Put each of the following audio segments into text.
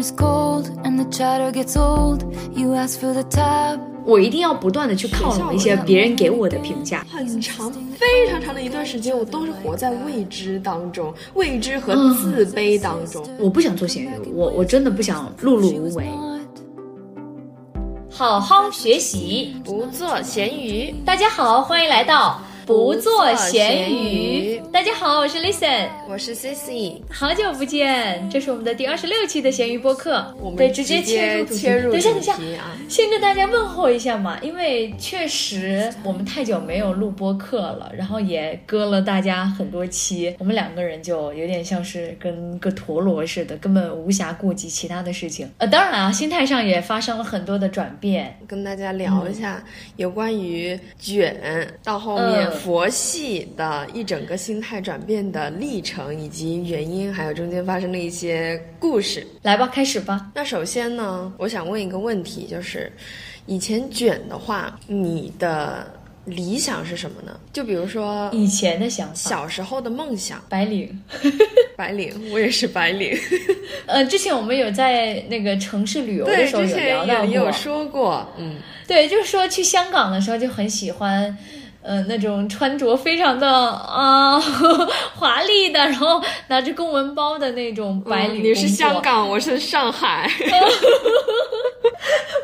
is cold and the chatter gets old. You ask for the tab. 我一定要不断的去靠拢一些别人给我的评价。很长、非常长的一段时间，我都是活在未知当中，未知和自卑当中。我不想做咸鱼，我我真的不想碌碌无为。好好学习，不做咸鱼。大家好，欢迎来到。不做咸鱼。大家好，我是 Listen，我是 Cici，好久不见，这是我们的第二十六期的咸鱼播客，我们对直接切入。切入等一下，等一下先跟大家问候一下嘛，因为确实我们太久没有录播客了，然后也割了大家很多期，我们两个人就有点像是跟个陀螺似的，根本无暇顾及其他的事情。呃，当然啊，心态上也发生了很多的转变。跟大家聊一下有关于卷到后面嗯佛系的一整个心态转变的历程以及原因，还有中间发生的一些故事。来吧，开始吧。那首先呢，我想问一个问题，就是以前卷的话，你的理想是什么呢？就比如说以前的想法，小时候的梦想，白领。白领，我也是白领。呃，之前我们有在那个城市旅游的对，时候有聊到过，也有说过，嗯，对，就是说去香港的时候就很喜欢，呃，那种穿着非常的啊、华丽的，然后拿着公文包的那种白领、嗯你是香。港，我是上海。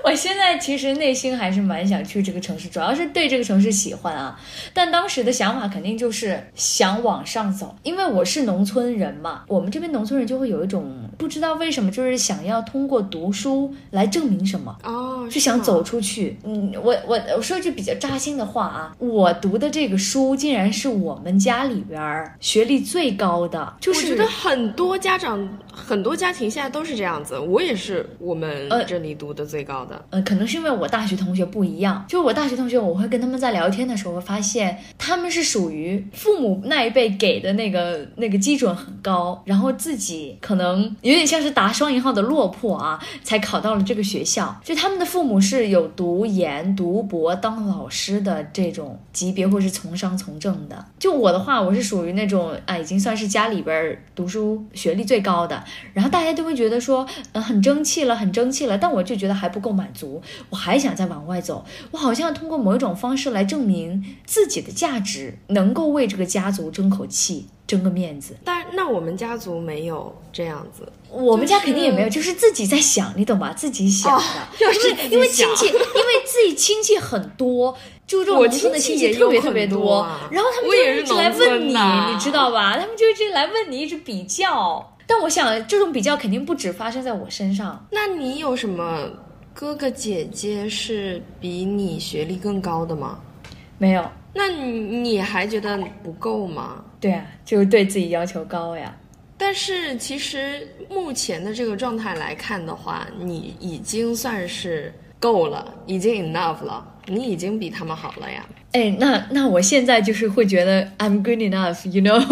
我现在其实内心还是蛮想去这个城市，主要是对这个城市喜欢啊。但当时的想法肯定就是想往上走，因为我是农村人嘛，我们这边农村人就会有一种不知道为什么，就是想要通过读书来证明什么。哦，是想走出去。嗯，我我我说一句比较扎心的话啊，我读的这个书竟然是我们家里边儿学历最高的，就是我觉得很多家长、很多家庭现在都是这样子。我也是我们呃这里读的最高的。呃，可能是因为我大学同学不一样，就是我大学同学，我会跟他们在聊天的时候，会发现他们是属于父母那一辈给的那个那个基准很高，然后自己可能有点像是打双引号的落魄啊，才考到了这个学校。就他们的父母是有读研、读博、当老师的这种级别，或是从商从政的。就我的话，我是属于那种啊，已经算是家里边读书学历最高的，然后大家都会觉得说，呃，很争气了，很争气了，但我就觉得还不够满足，我还想再往外走，我好像通过某一种方式来证明自己的价值，能够为这个家族争口气，争个面子。但那我们家族没有这样子。我们家肯定也没有，就是自己在想，你懂吧？自己想的，就是因为亲戚，因为自己亲戚很多，就这种我农村的亲戚也特别特别多，然后他们就一直来问你，你知道吧？他们就一直来问你，一直比较。但我想，这种比较肯定不止发生在我身上。那你有什么哥哥姐姐是比你学历更高的吗？没有，那你你还觉得不够吗？对啊，就是对自己要求高呀。但是其实目前的这个状态来看的话，你已经算是够了，已经 enough 了，你已经比他们好了呀。哎，那那我现在就是会觉得 I'm good enough，you know。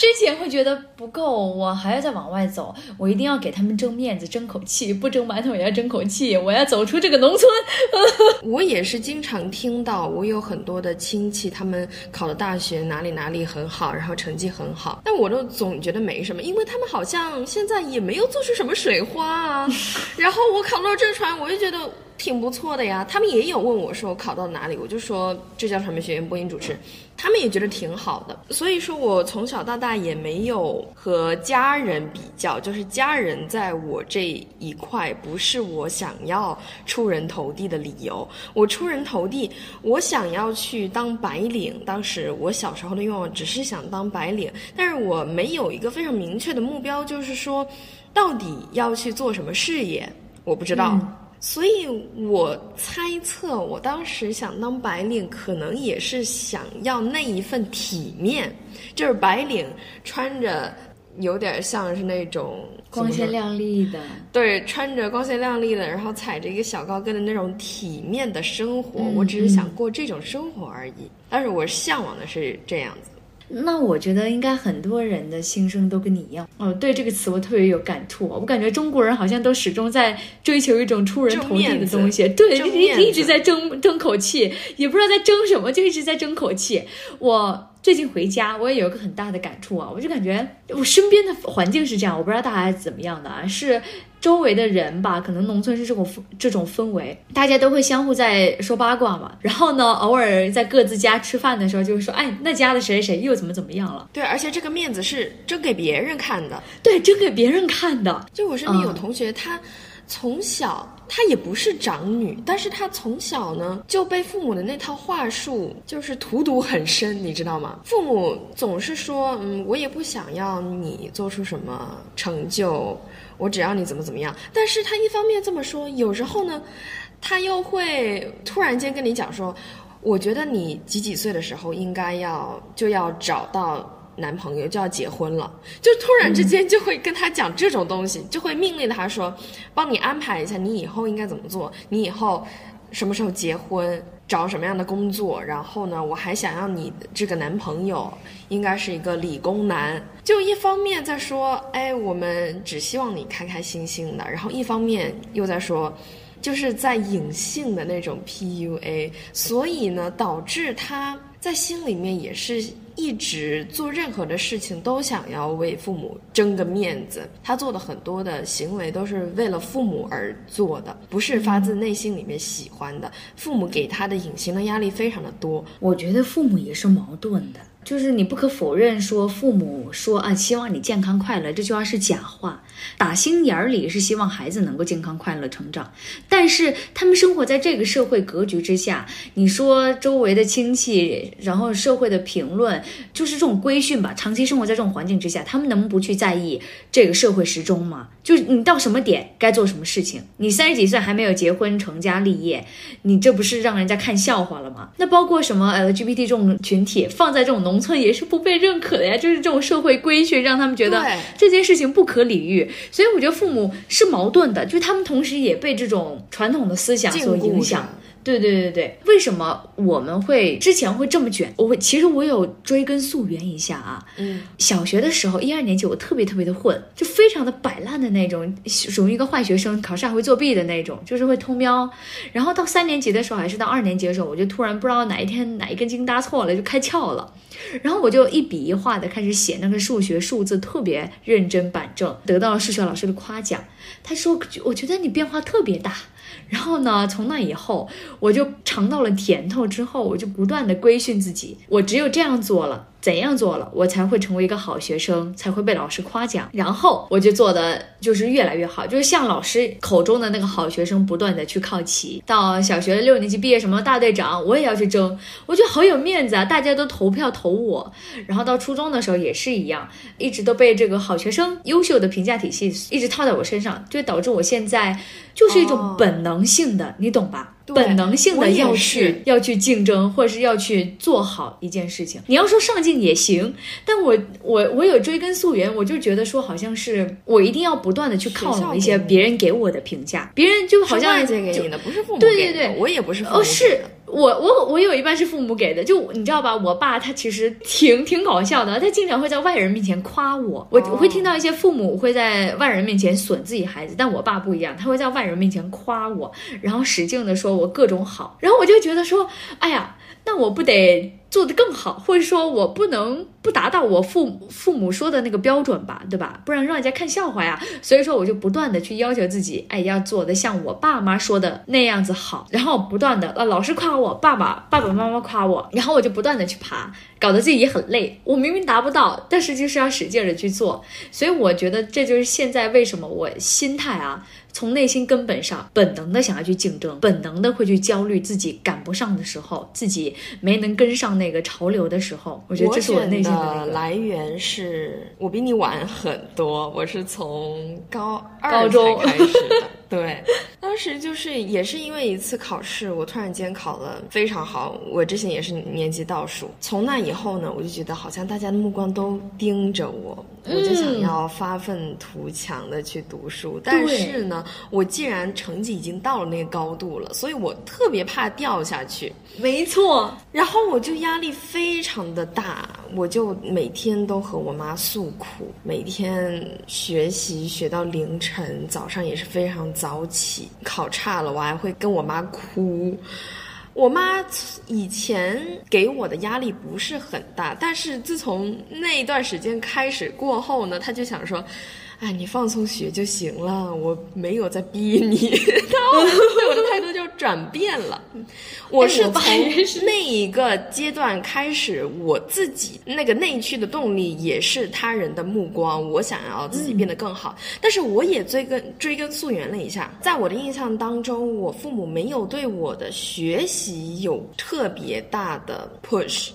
之前会觉得不够，我还要再往外走，我一定要给他们争面子、争口气，不争馒头也要争口气，我要走出这个农村。我也是经常听到，我有很多的亲戚，他们考的大学哪里哪里很好，然后成绩很好，但我都总觉得没什么，因为他们好像现在也没有做出什么水花啊。然后我考到浙传，我就觉得挺不错的呀。他们也有问我说考到哪里，我就说浙江传媒学院播音主持。他们也觉得挺好的，所以说我从小到大也没有和家人比较，就是家人在我这一块不是我想要出人头地的理由。我出人头地，我想要去当白领。当时我小时候的愿望只是想当白领，但是我没有一个非常明确的目标，就是说到底要去做什么事业，我不知道。所以我猜测，我当时想当白领，可能也是想要那一份体面，就是白领穿着有点像是那种光鲜，亮丽的，对，穿着光鲜亮丽的，然后踩着一个小高跟的那种体面的生活。嗯我只是想过这种生活而已，但是我向往的是这样子。那我觉得应该很多人的心声都跟你一样。哦，对这个词我特别有感触。我感觉中国人好像都始终在追求一种出人头地的东西，对，一一直在争争口气，也不知道在争什么，就一直在争口气。我最近回家，我也有一个很大的感触啊，我就感觉我身边的环境是这样，我不知道大家怎么样的啊，是周围的人吧，可能农村是这种这种氛围，大家都会相互在说八卦嘛，然后呢，偶尔在各自家吃饭的时候，就会说，哎，那家的谁谁谁又怎么怎么样了？对，而且这个面子是争给别人看的，对，争给别人看的。就我身边有同学，他从小。她也不是长女，但是她从小呢就被父母的那套话术就是荼毒很深，你知道吗？父母总是说，嗯，我也不想要你做出什么成就，我只要你怎么怎么样。但是他一方面这么说，有时候呢，他又会突然间跟你讲说，我觉得你几几岁的时候应该要就要找到。男朋友就要结婚了，就突然之间就会跟他讲这种东西，就会命令他说，帮你安排一下，你以后应该怎么做，你以后什么时候结婚，找什么样的工作，然后呢，我还想要你这个男朋友应该是一个理工男，就一方面在说，哎，我们只希望你开开心心的，然后一方面又在说，就是在隐性的那种 PUA，所以呢，导致他在心里面也是。一直做任何的事情都想要为父母争个面子，他做的很多的行为都是为了父母而做的，不是发自内心里面喜欢的。父母给他的隐形的压力非常的多，我觉得父母也是矛盾的。就是你不可否认，说父母说啊，希望你健康快乐，这句话是假话，打心眼儿里是希望孩子能够健康快乐成长。但是他们生活在这个社会格局之下，你说周围的亲戚，然后社会的评论，就是这种规训吧。长期生活在这种环境之下，他们能不去在意这个社会时钟吗？就是你到什么点该做什么事情？你三十几岁还没有结婚成家立业，你这不是让人家看笑话了吗？那包括什么 LGBT 这种群体放在这种农。村也是不被认可的呀，就是这种社会规训让他们觉得这件事情不可理喻，所以我觉得父母是矛盾的，就是他们同时也被这种传统的思想所影响。对对对对，为什么我们会之前会这么卷？我会其实我有追根溯源一下啊。嗯，小学的时候一二年级我特别特别的混，就非常的摆烂的那种，属于一个坏学生，考试还会作弊的那种，就是会偷瞄。然后到三年级的时候，还是到二年级的时候，我就突然不知道哪一天哪一根筋搭错了，就开窍了。然后我就一笔一画的开始写那个数学数字，特别认真板正，得到了数学老师的夸奖。他说：“我觉得你变化特别大。”然后呢，从那以后，我就尝到了甜头，之后我就不断的规训自己，我只有这样做了。怎样做了，我才会成为一个好学生，才会被老师夸奖。然后我就做的就是越来越好，就是像老师口中的那个好学生，不断的去靠齐。到小学六年级毕业，什么大队长，我也要去争，我觉得好有面子啊！大家都投票投我。然后到初中的时候也是一样，一直都被这个好学生、优秀的评价体系一直套在我身上，就导致我现在就是一种本能性的，你懂吧？本能性的要去要去竞争，或者是要去做好一件事情。你要说上进也行，但我我我有追根溯源，我就觉得说好像是我一定要不断的去靠拢一些别人给我的评价，别人就好像外界给你的，不是父母对对对，我也不是哦是。我我我有一半是父母给的，就你知道吧？我爸他其实挺挺搞笑的，他经常会在外人面前夸我。我我会听到一些父母会在外人面前损自己孩子，但我爸不一样，他会在外人面前夸我，然后使劲的说我各种好，然后我就觉得说，哎呀，那我不得。做得更好，或者说我不能不达到我父母父母说的那个标准吧，对吧？不然让人家看笑话呀。所以说我就不断的去要求自己，哎，要做的像我爸妈说的那样子好。然后不断的啊，老师夸我，爸爸爸爸妈妈夸我，然后我就不断的去爬，搞得自己也很累。我明明达不到，但是就是要使劲的去做。所以我觉得这就是现在为什么我心态啊。从内心根本上，本能的想要去竞争，本能的会去焦虑自己赶不上的时候，自己没能跟上那个潮流的时候。我觉得这是我内心的来源，是我比你晚很多，我是从高二才开始的。对，当时就是也是因为一次考试，我突然间考了非常好，我之前也是年级倒数。从那以后呢，我就觉得好像大家的目光都盯着我，我就想要发愤图强的去读书。但是呢，我既然成绩已经到了那个高度了，所以我特别怕掉下去。没错，然后我就压力非常的大，我就每天都和我妈诉苦，每天学习学到凌晨，早上也是非常。早起考差了，我还会跟我妈哭，我妈以前给我的压力不是很大，但是自从那一段时间开始过后呢，她就想说。哎，你放松学就行了，我没有在逼你。他对我的态度就转变了。我是从那一个阶段开始，我自己那个内驱的动力也是他人的目光，我想要自己变得更好。但是我也追根追根溯源了一下，在我的印象当中，我父母没有对我的学习有特别大的 push。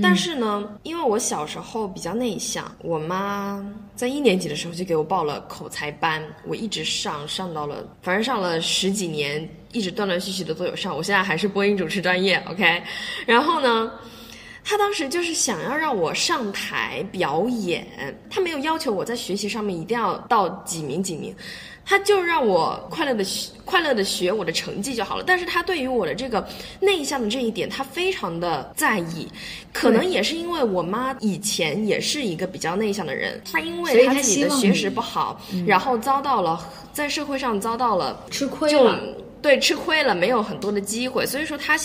但是呢，因为我小时候比较内向，我妈在一年级的时候就给我报了口才班，我一直上上到了，反正上了十几年，一直断断续续的都有上。我现在还是播音主持专业，OK。然后呢，他当时就是想要让我上台表演，他没有要求我在学习上面一定要到几名几名。他就让我快乐的学，快乐的学我的成绩就好了。但是他对于我的这个内向的这一点，他非常的在意。可能也是因为我妈以前也是一个比较内向的人，她因为她自己的学识不好，然后遭到了在社会上遭到了吃亏了，对，吃亏了，没有很多的机会，所以说他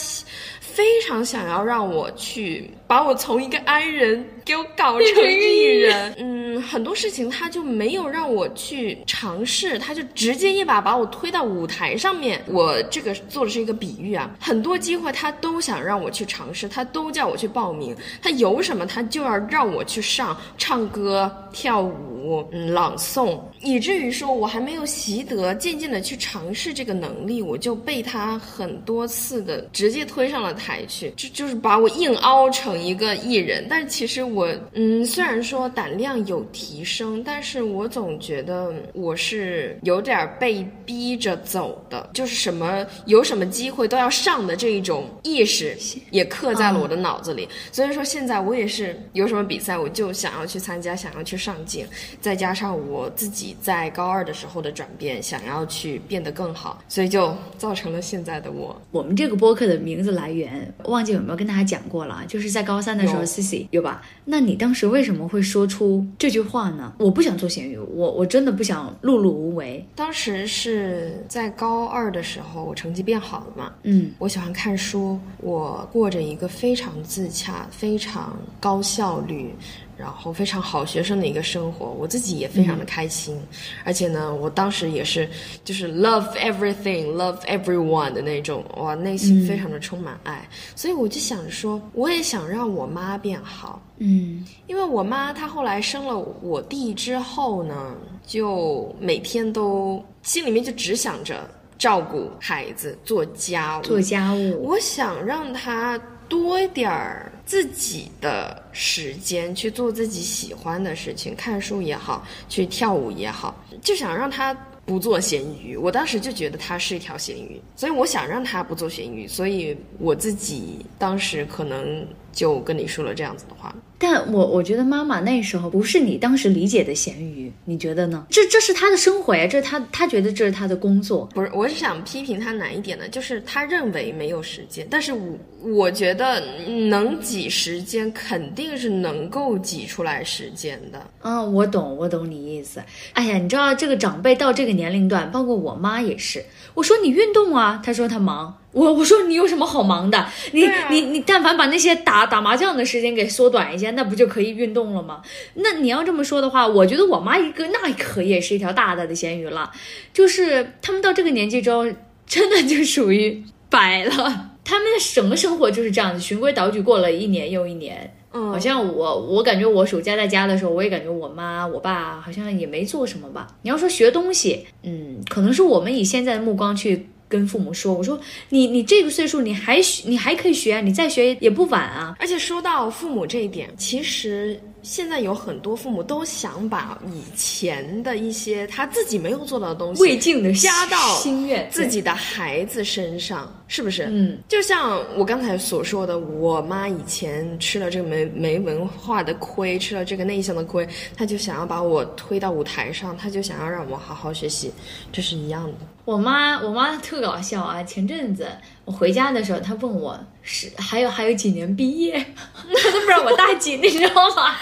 非常想要让我去。把我从一个安人给我搞成艺人，嗯，很多事情他就没有让我去尝试，他就直接一把把我推到舞台上面。我这个做的是一个比喻啊，很多机会他都想让我去尝试，他都叫我去报名，他有什么他就要让我去上，唱歌、跳舞、嗯，朗诵，以至于说我还没有习得渐渐的去尝试这个能力，我就被他很多次的直接推上了台去，就就是把我硬凹成。一个艺人，但其实我，嗯，虽然说胆量有提升，但是我总觉得我是有点被逼着走的，就是什么有什么机会都要上的这一种意识也刻在了我的脑子里。所以说现在我也是有什么比赛我就想要去参加，想要去上镜，再加上我自己在高二的时候的转变，想要去变得更好，所以就造成了现在的我。我们这个播客的名字来源忘记有没有跟大家讲过了，就是在。高三的时候 C 有吧？那你当时为什么会说出这句话呢？我不想做咸鱼，我我真的不想碌碌无为。当时是在高二的时候，我成绩变好了嘛？嗯，我喜欢看书，我过着一个非常自洽、非常高效率。然后非常好学生的一个生活，我自己也非常的开心，而且呢，我当时也是就是 love everything, love everyone 的那种，哇，内心非常的充满爱，所以我就想着说，我也想让我妈变好，嗯，因为我妈她后来生了我弟之后呢，就每天都心里面就只想着照顾孩子、做家务、做家务，我想让她。多点儿自己的时间去做自己喜欢的事情，看书也好，去跳舞也好，就想让他不做咸鱼。我当时就觉得他是一条咸鱼，所以我想让他不做咸鱼，所以我自己当时可能就跟你说了这样子的话。但我我觉得妈妈那时候不是你当时理解的咸鱼，你觉得呢？这这是他的生活呀，这是他他觉得这是他的工作。不是，我是想批评他哪一点呢？就是他认为没有时间，但是我我觉得能挤时间，肯定是能够挤出来时间的。嗯，我懂，我懂你意思。哎呀，你知道这个长辈到这个年龄段，包括我妈也是。我说你运动啊，他说他忙。我我说你有什么好忙的？你你你，但凡把那些打打麻将的时间给缩短一些，那不就可以运动了吗？那你要这么说的话，我觉得我妈一个那可也是一条大大的咸鱼了。就是他们到这个年纪之后，真的就属于摆了。他们的整个生活就是这样子，循规蹈矩过了一年又一年。嗯，好像我我感觉我暑假在家的时候，我也感觉我妈我爸好像也没做什么吧。你要说学东西，嗯，可能是我们以现在的目光去。跟父母说，我说你你这个岁数你还你还可以学，你再学也不晚啊。而且说到父母这一点，其实。现在有很多父母都想把以前的一些他自己没有做到的东西，未尽的加到心愿自己的孩子身上，是不是？嗯，就像我刚才所说的，我妈以前吃了这个没没文化的亏，吃了这个内向的亏，她就想要把我推到舞台上，她就想要让我好好学习，这是一样的。我妈，我妈特搞笑啊！前阵子我回家的时候，他问我是还有还有几年毕业，他都不知道我大几，你知道吗？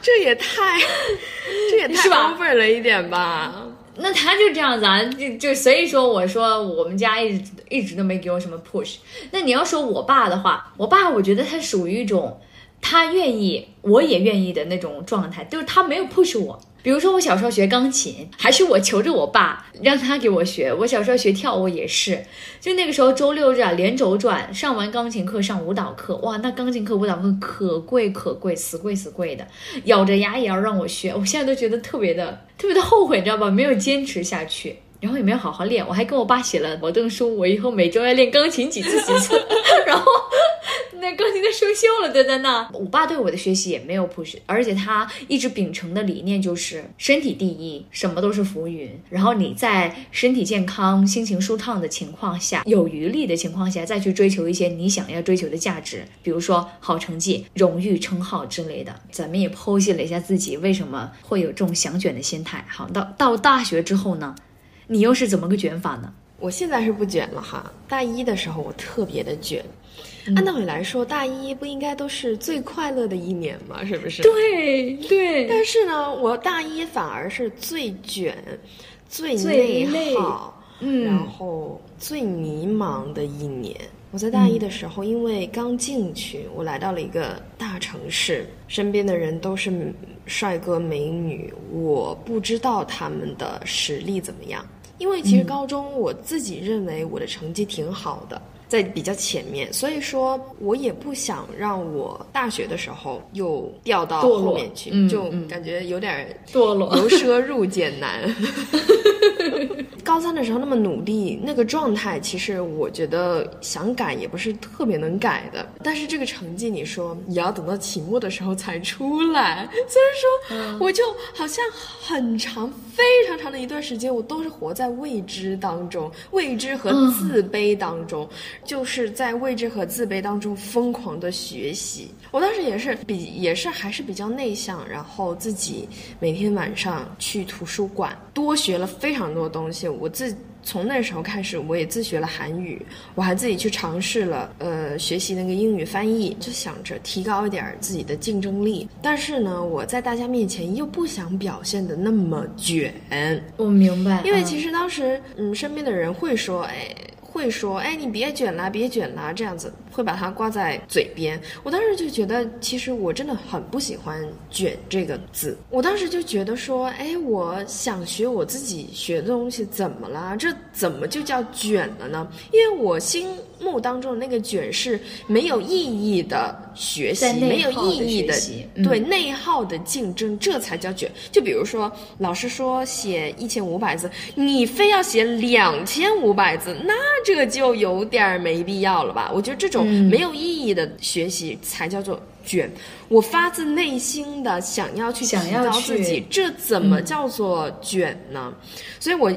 这也太，这也太 over 了一点吧？那他就这样子啊，就就所以说我说我们家一直一直都没给我什么 push。那你要说我爸的话，我爸我觉得他属于一种他愿意我也愿意的那种状态，就是他没有 push 我。比如说我小时候学钢琴，还是我求着我爸让他给我学。我小时候学跳舞也是，就那个时候周六日啊连轴转，上完钢琴课上舞蹈课，哇，那钢琴课舞蹈课可贵可贵，死贵死贵的，咬着牙也要让我学。我现在都觉得特别的 特别的后悔，你知道吧？没有坚持下去。然后也没有好好练，我还跟我爸写了保证书，我以后每周要练钢琴几次几次。然后那钢琴都生锈了，都在那。我爸对我的学习也没有 push，而且他一直秉承的理念就是身体第一，什么都是浮云。然后你在身体健康、心情舒畅的情况下，有余力的情况下，再去追求一些你想要追求的价值，比如说好成绩、荣誉、称号之类的。咱们也剖析了一下自己为什么会有这种想卷的心态。好，到到大学之后呢？你又是怎么个卷法呢？我现在是不卷了哈。大一的时候我特别的卷，按道理来说，大一不应该都是最快乐的一年吗？是不是？对对。但是呢，我大一反而是最卷、最内耗，嗯，然后最迷茫的一年。我在大一的时候，因为刚进去，我来到了一个大城市，身边的人都是帅哥美女，我不知道他们的实力怎么样。因为其实高中我自己认为我的成绩挺好的，在比较前面，所以说我也不想让我大学的时候又掉到后面去，就感觉有点堕落，由奢入俭难。高三的时候那么努力，那个状态其实我觉得想改也不是特别能改的。但是这个成绩，你说也要等到期末的时候才出来。所以说，我就好像很长、非常长的一段时间，我都是活在未知当中，未知和自卑当中，就是在未知和自卑当中疯狂的学习。我当时也是比，也是还是比较内向，然后自己每天晚上去图书馆多学了非常多东西。我自从那时候开始，我也自学了韩语，我还自己去尝试了呃学习那个英语翻译，就想着提高一点自己的竞争力。但是呢，我在大家面前又不想表现的那么卷。我明白，因为其实当时嗯，身边的人会说，哎。会说，哎，你别卷了，别卷了，这样子。会把它挂在嘴边。我当时就觉得，其实我真的很不喜欢“卷”这个字。我当时就觉得说，哎，我想学我自己学的东西，怎么了？这怎么就叫卷了呢？因为我心目当中的那个卷是没有意义的。学习没有意义的，对内耗的竞争，这才叫卷。就比如说，老师说写一千五百字，你非要写两千五百字，那这就有点没必要了吧？我觉得这种没有意义的学习才叫做卷。我发自内心的想要去提高自己，这怎么叫做卷呢？所以我。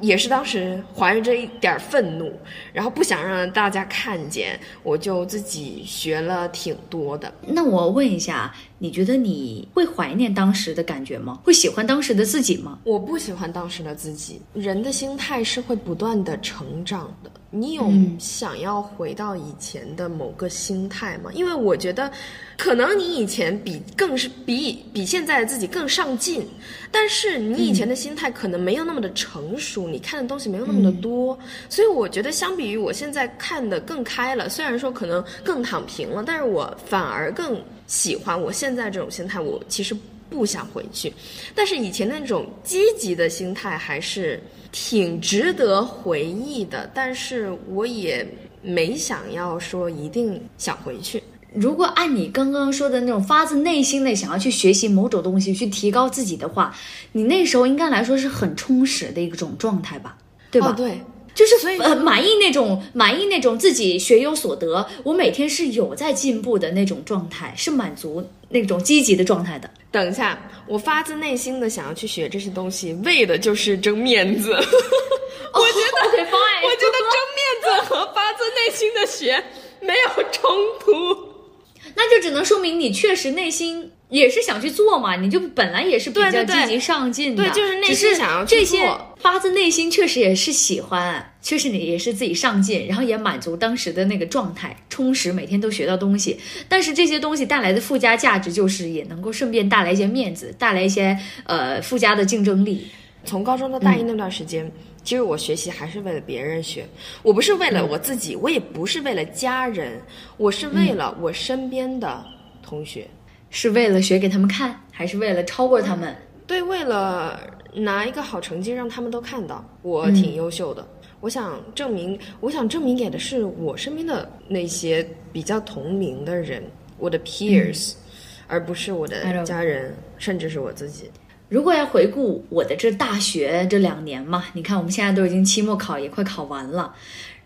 也是当时怀着这一点愤怒，然后不想让大家看见，我就自己学了挺多的。那我问一下，你觉得你会怀念当时的感觉吗？会喜欢当时的自己吗？我不喜欢当时的自己。人的心态是会不断的成长的。你有想要回到以前的某个心态吗？因为我觉得，可能你以前比更是比比现在的自己更上进，但是你以前的心态可能没有那么的成熟，你看的东西没有那么的多，所以我觉得相比于我现在看的更开了，虽然说可能更躺平了，但是我反而更喜欢我现在这种心态。我其实不想回去，但是以前那种积极的心态还是。挺值得回忆的，但是我也没想要说一定想回去。如果按你刚刚说的那种发自内心的想要去学习某种东西，去提高自己的话，你那时候应该来说是很充实的一种状态吧？对吧？对，就是所以呃满意那种满意那种自己学有所得，我每天是有在进步的那种状态，是满足那种积极的状态的。等一下，我发自内心的想要去学这些东西，为的就是争面子。我觉得，我觉得争面子和发自内心的学没有冲突，那就只能说明你确实内心也是想去做嘛。你就本来也是比较积极上进的，对，就是内心想要去做。发自内心确实也是喜欢，确实你也是自己上进，然后也满足当时的那个状态，充实，每天都学到东西。但是这些东西带来的附加价值就是，也能够顺便带来一些面子，带来一些呃附加的竞争力。从高中到大一那段时间，其实我学习还是为了别人学，我不是为了我自己，我也不是为了家人，我是为了我身边的同学，是为了学给他们看，还是为了超过他们？对，为了拿一个好成绩让他们都看到我挺优秀的。我想证明，我想证明给的是我身边的那些比较同龄的人，我的 peers，、而不是我的家人，甚至是我自己。如果要回顾我的这大学这两年嘛，你看我们现在都已经期末考也快考完了，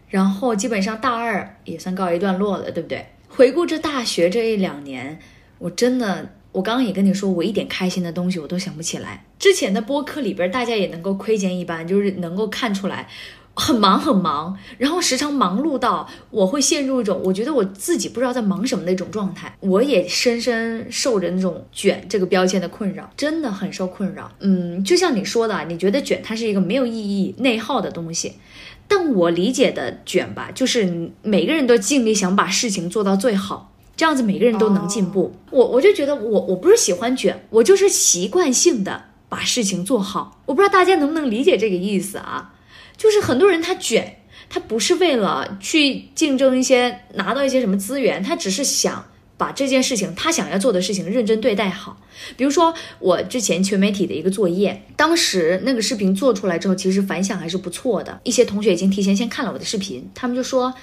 然后基本上大二也算告一段落了，对不对？回顾这大学这一两年，我真的，我刚刚也跟你说，我一点开心的东西我都想不起来。之前的播客里边，大家也能够窥见一斑，就是能够看出来。很忙很忙，然后时常忙碌到我会陷入一种我觉得我自己不知道在忙什么的一种状态。我也深深受着那种卷这个标签的困扰，真的很受困扰。嗯，就像你说的，你觉得卷它是一个没有意义、内耗的东西，但我理解的卷吧，就是每个人都尽力想把事情做到最好。这样子每个人都能进步。我我就觉得我我不是喜欢卷，我就是习惯性的把事情做好。我不知道大家能不能理解这个意思啊？就是很多人他卷，他不是为了去竞争一些拿到一些什么资源，他只是想把这件事情他想要做的事情认真对待好。比如说我之前全媒体的一个作业，当时那个视频做出来之后，其实反响还是不错的，一些同学已经提前先看了我的视频，他们就说。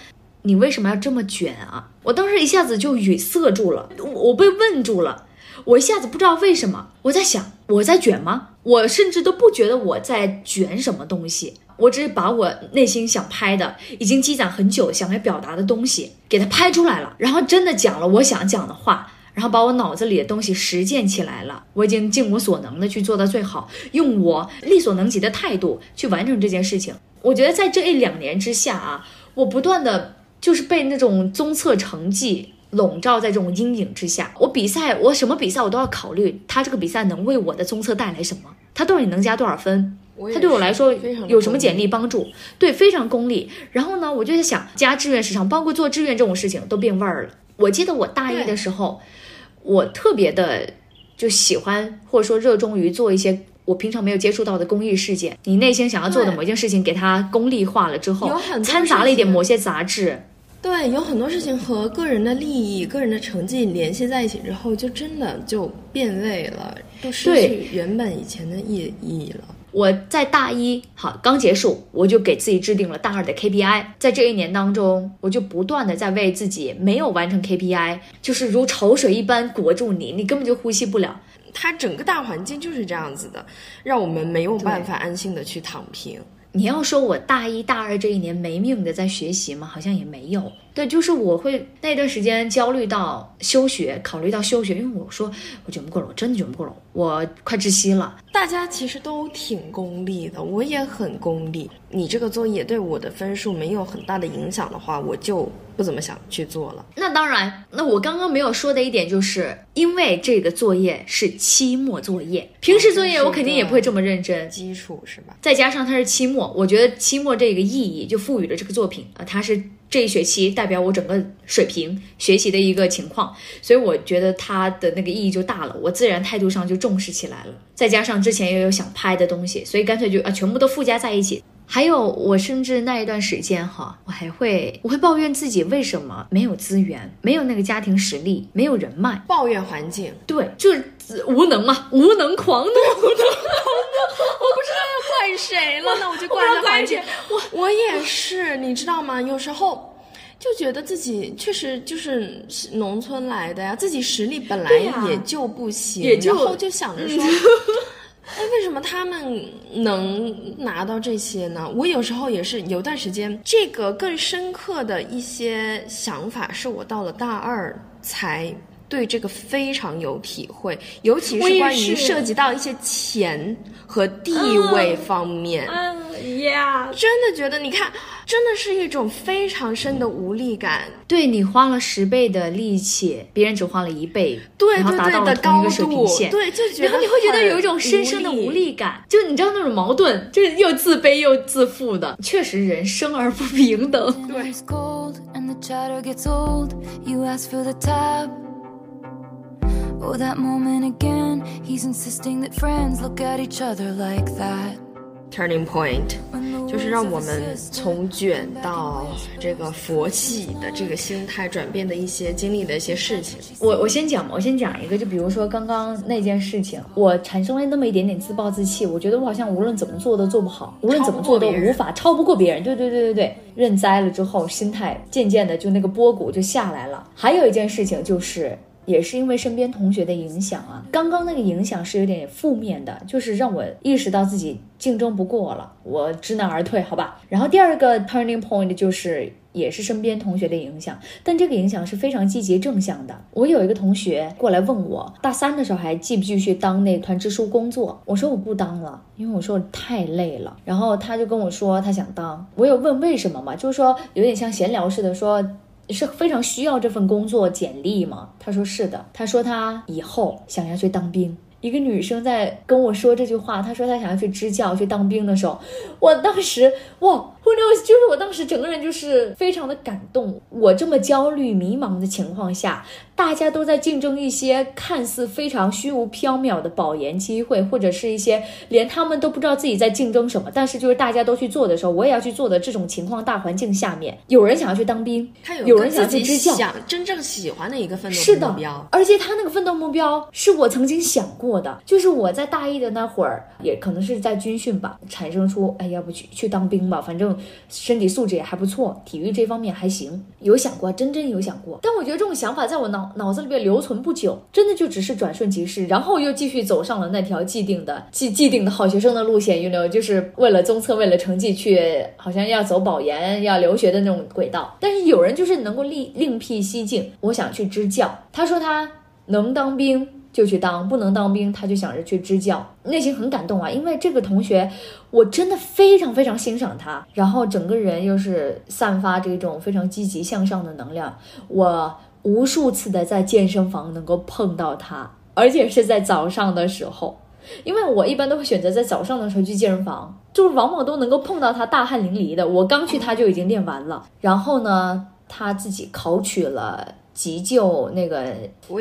你为什么要这么卷啊？我当时一下子就语塞住了，我我被问住了，我一下子不知道为什么，我在想我在卷吗？我甚至都不觉得我在卷什么东西，我只是把我内心想拍的、已经积攒很久想要表达的东西给它拍出来了，然后真的讲了我想讲的话，然后把我脑子里的东西实践起来了。我已经尽我所能的去做到最好，用我力所能及的态度去完成这件事情。我觉得在这一两年之下啊，我不断的。就是被那种综测成绩笼罩在这种阴影之下。我比赛，我什么比赛我都要考虑，他这个比赛能为我的综测带来什么？他到底能加多少分？他对我来说有什么简历帮助？对，非常功利。然后呢，我就在想，加志愿市场，包括做志愿这种事情都变味儿了。我记得我大一的时候，我特别的就喜欢或者说热衷于做一些我平常没有接触到的公益事件。你内心想要做的某一件事情，给它功利化了之后，掺杂了一点某些杂质。对，有很多事情和个人的利益、个人的成绩联系在一起之后，就真的就变味了，就失去原本以前的意义了。我在大一好刚结束，我就给自己制定了大二的 KPI。在这一年当中，我就不断的在为自己没有完成 KPI，就是如潮水一般裹住你，你根本就呼吸不了。它整个大环境就是这样子的，让我们没有办法安心的去躺平。你要说我大一大二这一年没命的在学习吗？好像也没有。对，就是我会那段时间焦虑到休学，考虑到休学，因为我说我卷不过了，我真的卷不过了，我快窒息了。大家其实都挺功利的，我也很功利。你这个作业对我的分数没有很大的影响的话，我就不怎么想去做了。那当然，那我刚刚没有说的一点就是，因为这个作业是期末作业，平时作业我肯定也不会这么认真。基础是吧？再加上它是期末，我觉得期末这个意义就赋予了这个作品啊，它是这一学期代表我整个水平学习的一个情况，所以我觉得它的那个意义就大了，我自然态度上就重视起来了。再加上之前也有想拍的东西，所以干脆就啊全部都附加在一起。还有，我甚至那一段时间哈，我还会我会抱怨自己为什么没有资源，没有那个家庭实力，没有人脉，抱怨环境，对，就是无能嘛，无能狂怒。无能狂怒我不知道要怪谁了，那我就怪这环境。我我也是，你知道吗？有时候。就觉得自己确实就是农村来的呀，自己实力本来也就不行，也就然后就想着说，哎，为什么他们能拿到这些呢？我有时候也是有段时间，这个更深刻的一些想法，是我到了大二才对这个非常有体会，尤其是关于涉及到一些钱和地位方面。嗯呀，真的觉得，你看，真的是一种非常深的无力感。对你花了十倍的力气，别人只花了一倍，对然后达到了同一个水平线，对，就觉得，然后你会觉得有一种深深的无力感，就你知道那种矛盾，就是又自卑又自负的。确实，人生而不平等。Dinner is cold and the chatter gets old. You ask for the tab. Oh, that moment again. He's insisting that friends look at each other like that. Turning point，就是让我们从卷到这个佛系的这个心态转变的一些经历的一些事情。我我先讲嘛，我先讲一个，就比如说刚刚那件事情，我产生了那么一点点自暴自弃，我觉得我好像无论怎么做都做不好，无论怎么做都无法超不过别人。对对对对对，认栽了之后，心态渐渐的就那个波谷就下来了。还有一件事情就是。也是因为身边同学的影响啊，刚刚那个影响是有点负面的，就是让我意识到自己竞争不过了，我知难而退，好吧。然后第二个 turning point 就是也是身边同学的影响，但这个影响是非常积极正向的。我有一个同学过来问我，大三的时候还继不继续当那团支书工作？我说我不当了，因为我说我太累了。然后他就跟我说他想当，我有问为什么嘛，就是说有点像闲聊似的说。是非常需要这份工作简历吗？他说是的。他说他以后想要去当兵。一个女生在跟我说这句话，她说她想要去支教去当兵的时候，我当时哇。就是我当时整个人就是非常的感动。我这么焦虑迷茫的情况下，大家都在竞争一些看似非常虚无缥缈的保研机会，或者是一些连他们都不知道自己在竞争什么，但是就是大家都去做的时候，我也要去做的这种情况大环境下面，有人想要去当兵，有人想要去支教，想真正喜欢的一个奋斗目标。而且他那个奋斗目标是我曾经想过的，就是我在大一的那会儿，也可能是在军训吧，产生出哎，要不去去当兵吧，反正。身体素质也还不错，体育这方面还行，有想过，真真有想过。但我觉得这种想法在我脑脑子里边留存不久，真的就只是转瞬即逝，然后又继续走上了那条既定的既既定的好学生的路线，you know，就是为了综测，为了成绩去，好像要走保研、要留学的那种轨道。但是有人就是能够另另辟蹊径，我想去支教。他说他能当兵。就去当，不能当兵，他就想着去支教，内心很感动啊。因为这个同学，我真的非常非常欣赏他，然后整个人又是散发这种非常积极向上的能量。我无数次的在健身房能够碰到他，而且是在早上的时候，因为我一般都会选择在早上的时候去健身房，就是往往都能够碰到他大汗淋漓的。我刚去他就已经练完了，然后呢，他自己考取了急救那个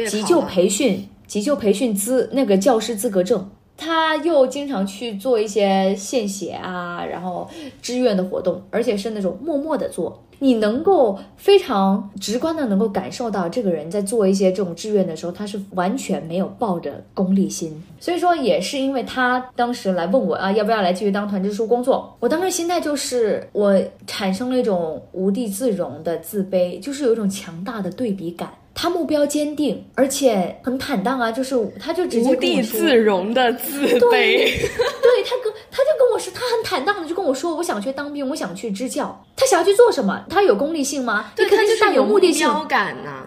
急救培训。急救培训资那个教师资格证，他又经常去做一些献血啊，然后志愿的活动，而且是那种默默的做。你能够非常直观的能够感受到，这个人在做一些这种志愿的时候，他是完全没有抱着功利心。所以说，也是因为他当时来问我啊，要不要来继续当团支书工作？我当时心态就是我产生了一种无地自容的自卑，就是有一种强大的对比感。他目标坚定，而且很坦荡啊，就是他就直接无地自容的自卑。对他跟他就跟我说，他很坦荡的就跟我说，我想去当兵，我想去支教。他想要去做什么？他有功利性吗？对，肯定是带有目的性感呐。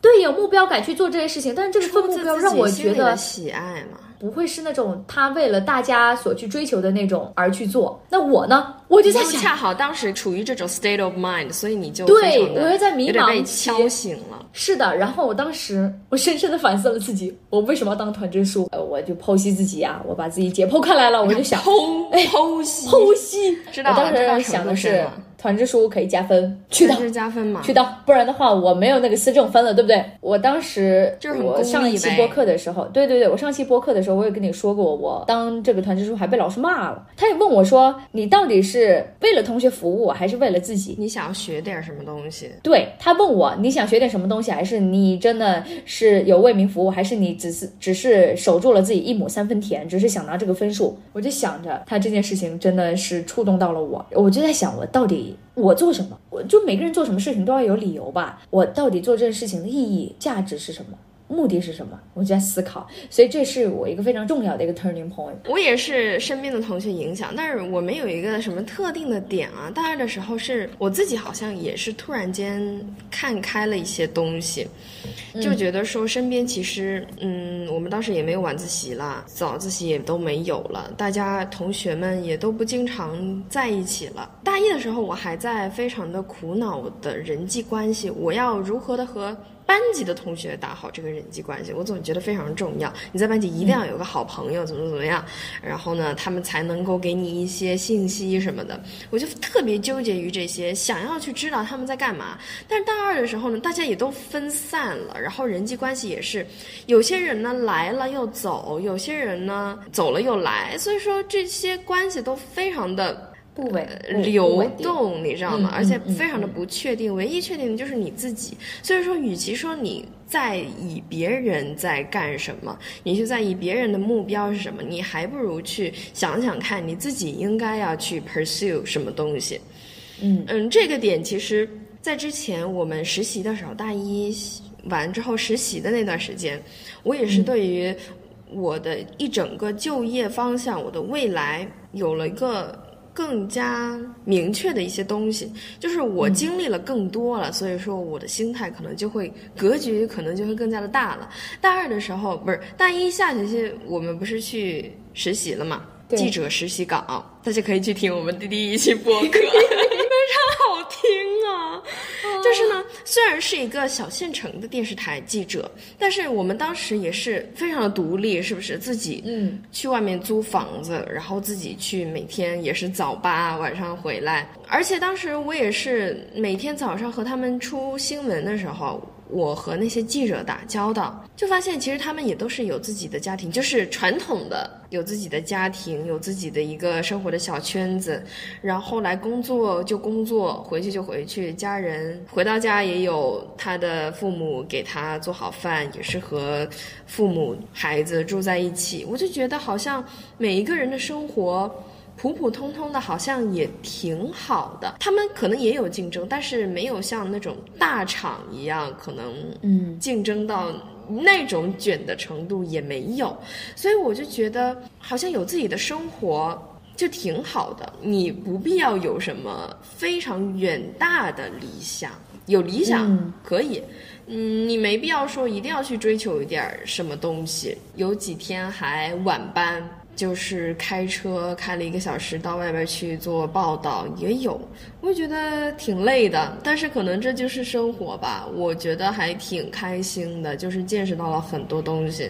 对，有目标感去做这些事情，但是这个份目标让我觉得喜爱嘛。不会是那种他为了大家所去追求的那种而去做。那我呢？我就在想，恰好当时处于这种 state of mind，所以你就对我又在迷茫被敲醒了。是的，然后我当时我深深的反思了自己，我为什么要当团支书？呃，我就剖析自己啊，我把自己解剖开来了，我就想剖剖析剖析。知道我当时想的是。团支书可以加分，去当加分嘛？去当，不然的话我没有那个思政分了，对不对？我当时我上一期播客的时候，对对对，我上期播客的时候我也跟你说过，我当这个团支书还被老师骂了。他也问我说，你到底是为了同学服务，还是为了自己？你想要学点什么东西？对他问我，你想学点什么东西，还是你真的是有为民服务，还是你只是只是守住了自己一亩三分田，只是想拿这个分数？我就想着他这件事情真的是触动到了我，我就在想我到底。我做什么？我就每个人做什么事情都要有理由吧。我到底做这件事情的意义、价值是什么？目的是什么？我就在思考。所以这是我一个非常重要的一个 turning point。我也是身边的同学影响，但是我没有一个什么特定的点啊。大二的时候是我自己好像也是突然间看开了一些东西，就觉得说身边其实，嗯，我们当时也没有晚自习了，早自习也都没有了，大家同学们也都不经常在一起了。大一的时候我还在非常的苦恼的人际关系，我要如何的和。班级的同学打好这个人际关系，我总觉得非常重要。你在班级一定要有个好朋友，怎么怎么样，然后呢，他们才能够给你一些信息什么的。我就特别纠结于这些，想要去知道他们在干嘛。但是大二的时候呢，大家也都分散了，然后人际关系也是，有些人呢来了又走，有些人呢走了又来，所以说这些关系都非常的。不稳流动，你知道吗？嗯而且嗯非常的不确定，唯一确定的就是你自己。所以说，与其说你在意别人在干什么，你去在意别人的目标是什么，你还不如去想想看你自己应该要去 pursue 什么东西。嗯嗯，这个点其实，在之前我们实习的时候，大一完之后实习的那段时间，我也是对于我的一整个就业方向，我的未来有了一个。更加明确的一些东西，就是我经历了更多了，所以说我的心态可能就会格局可能就会更加的大了。大二的时候不是大一下学期，我们不是去实习了嘛？记者实习岗，大家可以去听我们的第一期播客，非常好听啊。就是呢，虽然是一个小县城的电视台记者，但是我们当时也是非常的独立，是不是？自己嗯去外面租房子，然后自己去每天也是早八晚上回来，而且当时我也是每天早上和他们出新闻的时候。我和那些记者打交道，就发现其实他们也都是有自己的家庭，就是传统的有自己的家庭，有自己的一个生活的小圈子，然后来工作就工作，回去就回去，家人回到家也有他的父母给他做好饭，也是和父母孩子住在一起。我就觉得好像每一个人的生活。普普通通的，好像也挺好的。他们可能也有竞争，但是没有像那种大厂一样，可能嗯竞争到那种卷的程度也没有。所以我就觉得，好像有自己的生活就挺好的。你不必要有什么非常远大的理想，有理想、嗯可以。嗯，你没必要说一定要去追求一点儿什么东西。有几天还晚班，就是开车开了一个小时到外边去做报道，也有。我觉得挺累的，但是可能这就是生活吧。我觉得还挺开心的，就是见识到了很多东西，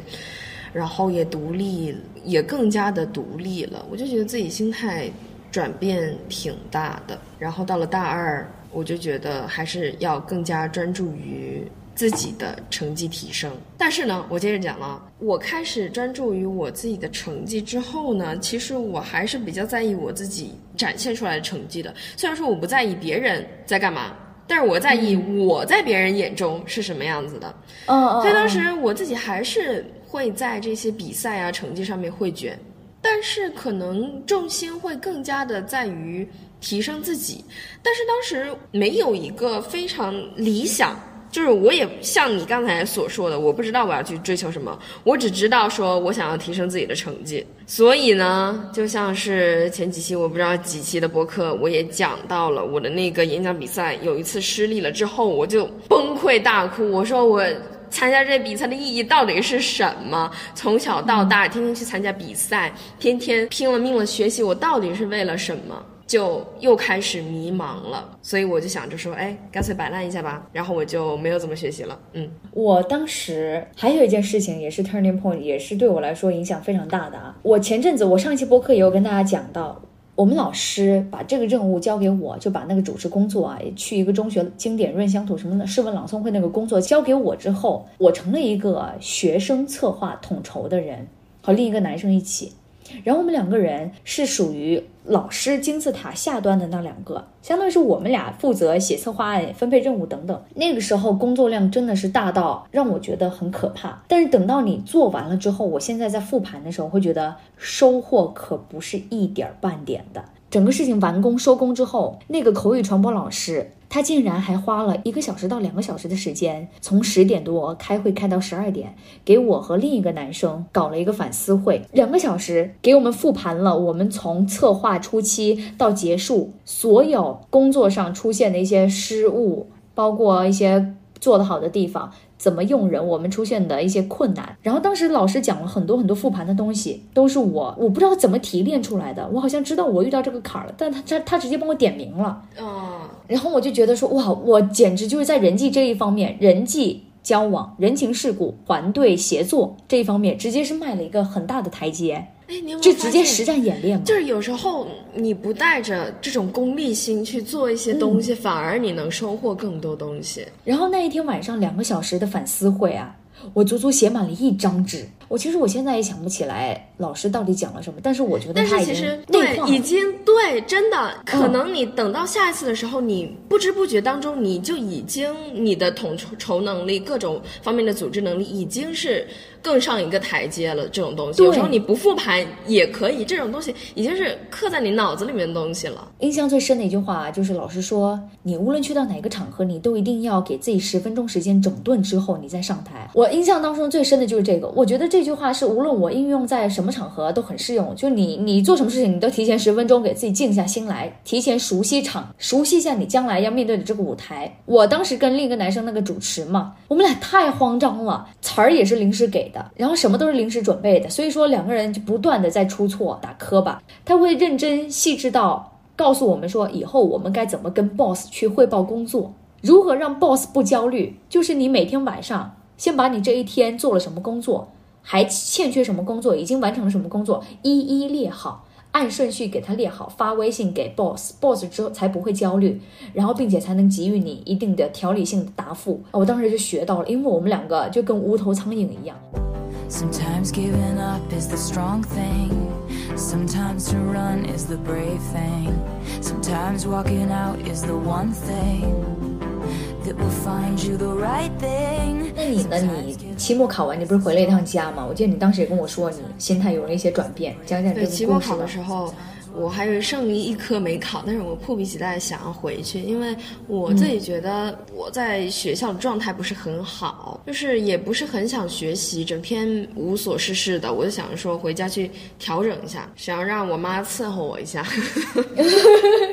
然后也独立，也更加的独立了。我就觉得自己心态转变挺大的。然后到了大二，我就觉得还是要更加专注于自己的成绩提升。但是呢，我接着讲了，我开始专注于我自己的成绩之后呢，其实我还是比较在意我自己展现出来的成绩的。虽然说我不在意别人在干嘛。但是我在意我在别人眼中是什么样子的，嗯嗯，所以当时我自己还是会在这些比赛啊成绩上面会卷，但是可能重心会更加的在于提升自己。但是当时没有一个非常理想，就是我也像你刚才所说的，我不知道我要去追求什么，我只知道说我想要提升自己的成绩。所以呢，就像是前几期我不知道几期的播客，我也讲到了我的那个演讲比赛，有一次失利了之后，我就崩溃大哭，我说我。参加这比赛的意义到底是什么？从小到大，天天去参加比赛，天天拼了命的学习，我到底是为了什么？就又开始迷茫了，所以我就想着说，哎，干脆摆烂一下吧。然后我就没有怎么学习了。嗯，我当时还有一件事情也是 turning point，也是对我来说影响非常大的啊。我前阵子我上一期播客也有跟大家讲到，我们老师把这个任务交给我，就把那个主持工作啊，去一个中学经典润乡土什么的诗文朗诵会那个工作交给我之后，我成了一个学生策划统筹的人，和另一个男生一起。然后我们两个人是属于老师金字塔下端的那两个，相当于是我们俩负责写策划案、分配任务等等。那个时候工作量真的是大到让我觉得很可怕。但是等到你做完了之后，我现在在复盘的时候会觉得收获可不是一点儿半点的。整个事情完工收工之后，那个口语传播老师他竟然还花了一个小时到两个小时的时间，从十点多开会开到十二点，给我和另一个男生搞了一个反思会，两个小时给我们复盘了我们从策划初期到结束所有工作上出现的一些失误，包括一些做得好的地方。怎么用人，我们出现的一些困难。然后当时老师讲了很多很多复盘的东西，都是我我不知道怎么提炼出来的。我好像知道我遇到这个坎儿了，但他他他直接帮我点名了。啊，然后我就觉得说，哇，我简直就是在人际这一方面，人际交往、人情世故、团队协作这一方面，直接是迈了一个很大的台阶。哎，你有没有就直接实战演练嘛。就是有时候你不带着这种功利心去做一些东嗯西，反而你能收获更多东西。然后那一天晚上两个小时的反思会啊，我足足写满了一张纸。我其实我现在也想不起来老师到底讲了什么，但是我觉得但他已经是其实对，已经对，真的，可嗯能你等到下一次的时候，你不知不觉当中，你就已经你的统筹能力、各种方面的组织能力已经是更上一个台阶了。这种东西，对有时候你不复盘也可以，这种东西已经是刻在你脑子里面的东西了。印象最深的一句话就是老师说，你无论去到哪个场合，你都一定要给自己十分钟时间整顿之后，你再上台。我印象当中最深的就是这个，我觉得这句话是无论我应用在什么场合都很适用。就你你做什么事情，你都提前十分钟给自己静下心来，提前熟悉场，熟悉一下你将来要面对的这个舞台。我当时跟另一个男生那个主持嘛，我们俩太慌张了，词儿也是临时给的，然后什么都是临时准备的，所以说两个人就不断的在出错打磕巴。他会认真细致到。告诉我们说，以后我们该怎么跟 boss 去汇报工作，如何让 boss 不焦虑，就是你每天晚上先把你这一天做了什么工作，还欠缺什么工作，已经完成了什么工作，一一列好，按顺序给他列好，发微信给 boss，boss 之后才不会焦虑，然后并且才能给予你一定的条理性的答复。我当时就学到了，因为我们两个就跟无头苍蝇一样。Sometimes giving up is the strong thing. Sometimes to run is the brave thing. Sometimes walking out is the one thing 那你呢？你期末考完，你不是回了一趟家吗？我记得你当时也跟我说，你心态有了一些转变，讲讲这对，个期末考故事吧的时候，我还有剩一科没考，但是我迫不及待想要回去，因为我自己觉得我在学校的状态不是很好，就是也不是很想学习，整天无所事事的。我就想说回家去调整一下，想要让我妈伺候我一下，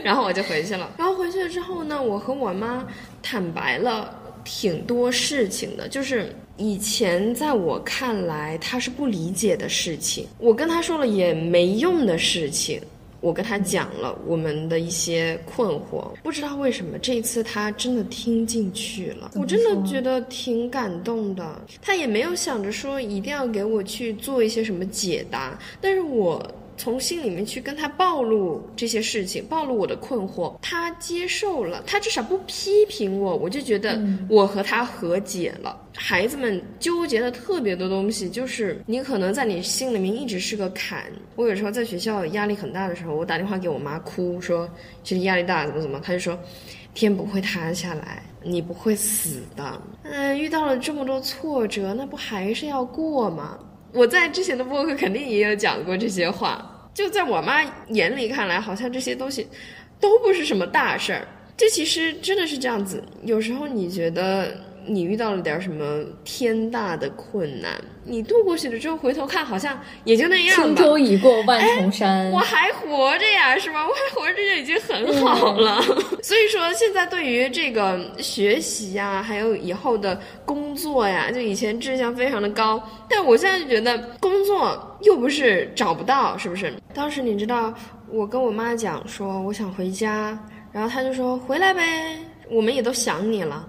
然后我就回去了。然后回去了之后呢，我和我妈坦白了挺多事情的，就是以前在我看来她是不理解的事情，我跟她说了也没用的事情。我跟他讲了我们的一些困惑，不知道为什么这一次他真的听进去了，我真的觉得挺感动的。他也没有想着说一定要给我去做一些什么解答，但是我从心里面去跟他暴露这些事情，暴露我的困惑，他接受了，他至少不批评我，我就觉得我和他和解了。孩子们纠结的特别多东西，就是你可能在你心里面一直是个坎。我有时候在学校压力很大的时候，我打电话给我妈哭，说其实压力大怎么怎么，她就说天不会塌下来。你不会死的，嗯，遇到了这么多挫折，那不还是要过吗？我在之前的播客肯定也有讲过这些话，就在我妈眼里看来，好像这些东西都不是什么大事儿。这其实真的是这样子，有时候你觉得你遇到了点什么天大的困难，你度过去了之后，回头看好像也就那样吧。轻舟已过万重山。我还活着呀，是吧？我还活着就已经很好了。所以说，现在对于这个学习呀，还有以后的工作呀，就以前志向非常的高，但我现在就觉得工作又不是找不到，是不是？当时你知道，我跟我妈讲说我想回家，然后她就说回来呗，我们也都想你了，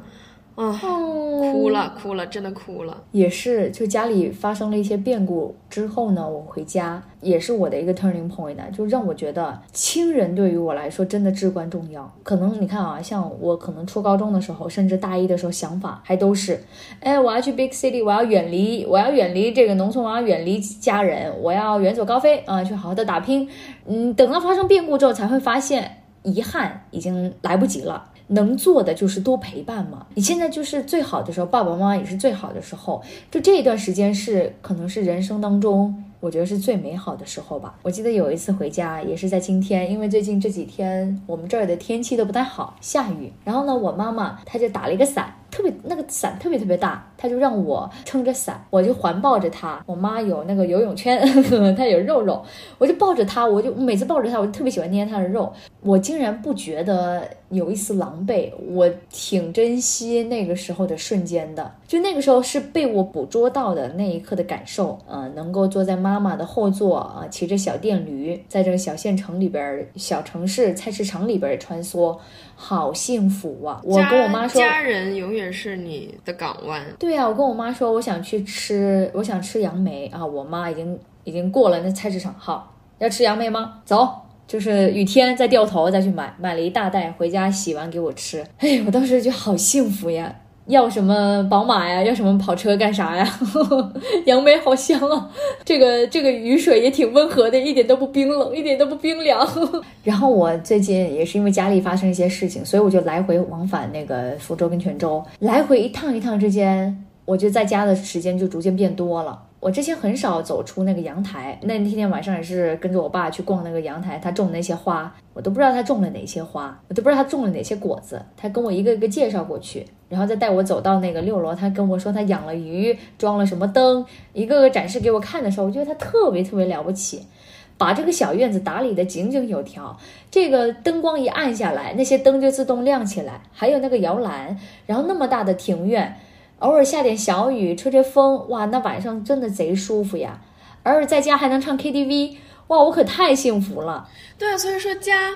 啊、哦，哭了哭了，真的哭了。也是，就家里发生了一些变故之后呢，我回家也是我的一个 turning point，就让我觉得亲人对于我来说真的至关重要。可能你看啊，像我可能初高中的时候，甚至大一的时候，想法还都是，哎，我要去 big city，我要远离，我要远离这个农村，我要远离家人，我要远走高飞啊、去好好的打拼。嗯，等到发生变故之后，才会发现遗憾已经来不及了。能做的就是多陪伴嘛。你现在就是最好的时候，爸爸妈妈也是最好的时候。就这一段时间是可能是人生当中，我觉得是最美好的时候吧。我记得有一次回家，也是在今天，因为最近这几天我们这儿的天气都不太好，下雨。然后呢，我妈妈她就打了一个伞，特别那个伞特别特别大，她就让我撑着伞，我就环抱着她。我妈有那个游泳圈，她有肉肉，我就抱着她，我就每次抱着她，我就特别喜欢捏她的肉。我竟然不觉得有一丝狼狈，我挺珍惜那个时候的瞬间的。就那个时候是被我捕捉到的那一刻的感受，呃，能够坐在妈妈的后座啊，骑着小电驴，在这个小县城里边、小城市菜市场里边穿梭，好幸福啊！我跟我妈说，家人永远是你的港湾。对啊，我跟我妈说，我想去吃，我想吃杨梅啊，我妈已经已经过了那菜市场号，要吃杨梅吗？走。就是雨天再掉头再去买，买了一大袋回家洗完给我吃。哎，我当时就好幸福呀！要什么宝马呀？要什么跑车干啥呀？杨梅好香啊！这个这个雨水也挺温和的，一点都不冰冷，一点都不冰凉。然后我最近也是因为家里发生一些事情，所以我就来回往返那个福州跟泉州，来回一趟一趟之间，我就在家的时间就逐渐变多了。我之前很少走出那个阳台，那天天晚上也是跟着我爸去逛那个阳台，他种那些花，我都不知道他种了哪些花，我都不知道他种了哪些果子，他跟我一个一个介绍过去，然后再带我走到那个六楼，他跟我说他养了鱼，装了什么灯，一个个展示给我看的时候，我觉得他特别特别了不起，把这个小院子打理得井井有条，这个灯光一暗下来，那些灯就自动亮起来，还有那个摇篮，然后那么大的庭院。偶尔下点小雨，吹吹风，哇，那晚上真的贼舒服呀！偶尔在家还能唱 KTV，哇，我可太幸福了。对啊，所以说家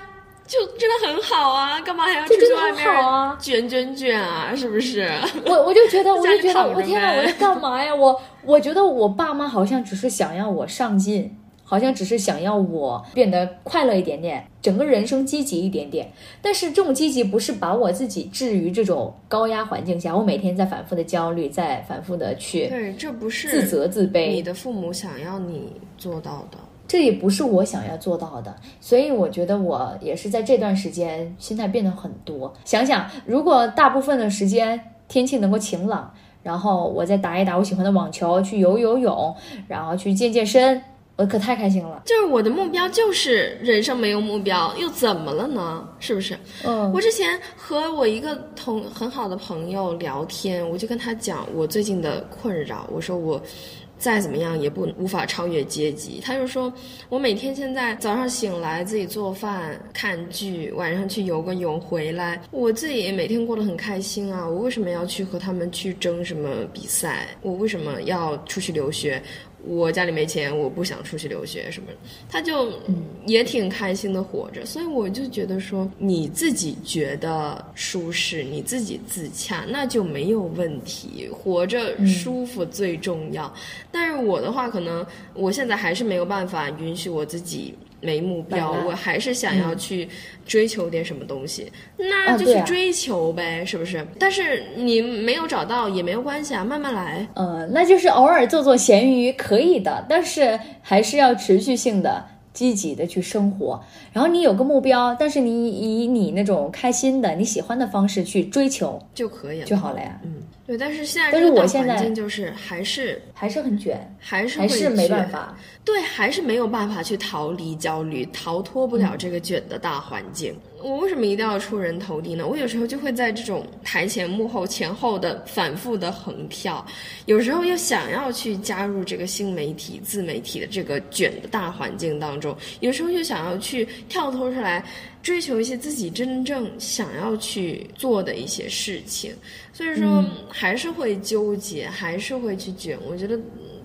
就真的很好啊，干嘛还要出去外面卷卷卷啊？是不是？我我就觉得，我就觉得，我天呐，我在干嘛呀？我我觉得我爸妈好像只是想要我上进。好像只是想要我变得快乐一点点，整个人生积极一点点。但是这种积极不是把我自己置于这种高压环境下，我每天在反复的焦虑，在反复的去对，这不是自责自卑。你的父母想要你做到的，这也不是我想要做到的。所以我觉得我也是在这段时间心态变得很多。想想如果大部分的时间天气能够晴朗，然后我再打一打我喜欢的网球，去游游泳，然后去健健身。我可太开心了，就是我的目标就是人生没有目标又怎么了呢？是不是？嗯，我之前和我一个同很好的朋友聊天，我就跟他讲我最近的困扰，我说我再怎么样也不无法超越阶级。他就说我每天现在早上醒来自己做饭看剧，晚上去游个泳回来，我自己每天过得很开心啊！我为什么要去和他们去争什么比赛？我为什么要出去留学？我家里没钱，我不想出去留学什么，他就也挺开心的活着，所以我就觉得说，你自己觉得舒适，你自己自洽，那就没有问题，活着舒服最重要。但是我的话，可能我现在还是没有办法允许我自己。没目标，我还是想要去追求点什么东西，那就去追求呗，是不是？但是你没有找到也没有关系啊，慢慢来。呃，那就是偶尔做做咸鱼可以的，但是还是要持续性的、积极的去生活。然后你有个目标，但是你以你那种开心的、你喜欢的方式去追求就可以了，就好了呀。嗯。对，但是现在但是我现在就是还是还是很卷，还是还是没办法，对，还是没有办法去逃离焦虑，逃脱不了这个卷的大环境。我为什么一定要出人头地呢？我有时候就会在这种台前幕后前后的反复的横跳，有时候又想要去加入这个新媒体自媒体的这个卷的大环境当中，有时候又想要去跳脱出来。追求一些自己真正想要去做的一些事情，所以说还是会纠结，还是会去卷。我觉得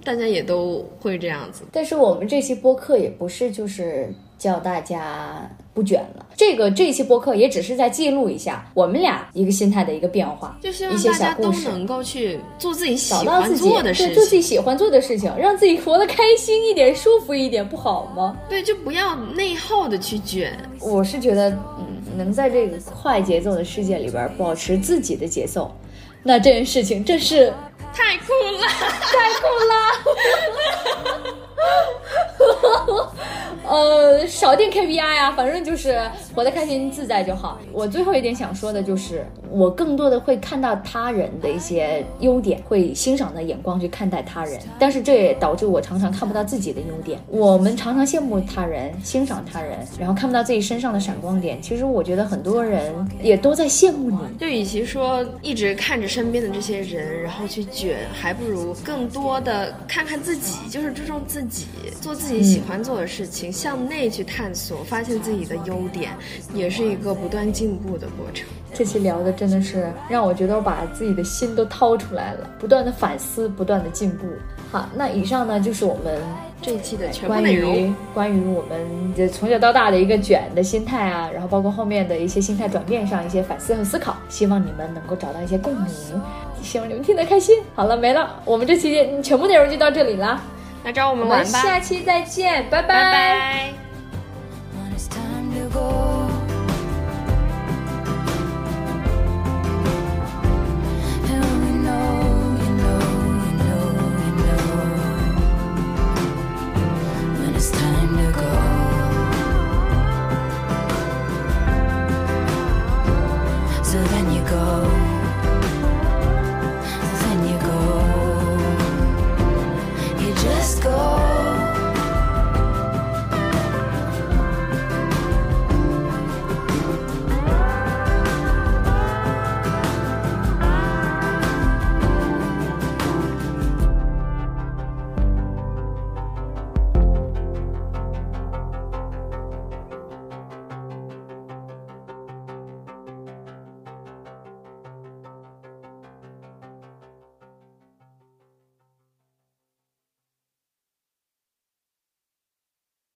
大家也都会这样子。但是我们这期播客也不是就是叫大家。不卷了，这个这期播客也只是在记录一下我们俩一个心态的一个变化，就希望大家都能够去做自己喜欢做的事情，做自己喜欢做的事情，让自己活得开心一点、舒服一点，不好吗？对，就不要内耗的去卷。我是觉得，嗯，能在这个快节奏的世界里边保持自己的节奏，那这件事情这是太酷了，太酷了。呃，少定 KPI 啊，反正就是活得开心自在就好。我最后一点想说的就是，我更多的会看到他人的一些优点，会欣赏的眼光去看待他人，但是这也导致我常常看不到自己的优点。我们常常羡慕他人，欣赏他人，然后看不到自己身上的闪光点。其实我觉得很多人也都在羡慕你。就与其说一直看着身边的这些人，然后去卷，还不如更多的看看自己，就是注重自己，做自己喜欢做的事情。向内去探索，发现自己的优点，也是一个不断进步的过程。这期聊的真的是让我觉得我把自己的心都掏出来了，不断的反思，不断的进步。好，那以上呢就是我们这一期的全部关于内容。关于我们这从小到大的一个卷的心态啊，然后包括后面的一些心态转变上一些反思和思考，希望你们能够找到一些共鸣，希望你们听得开心。好了，没了，我们这期嗯全部内容就到这里了，那找我我们们玩吧，下期再见，拜拜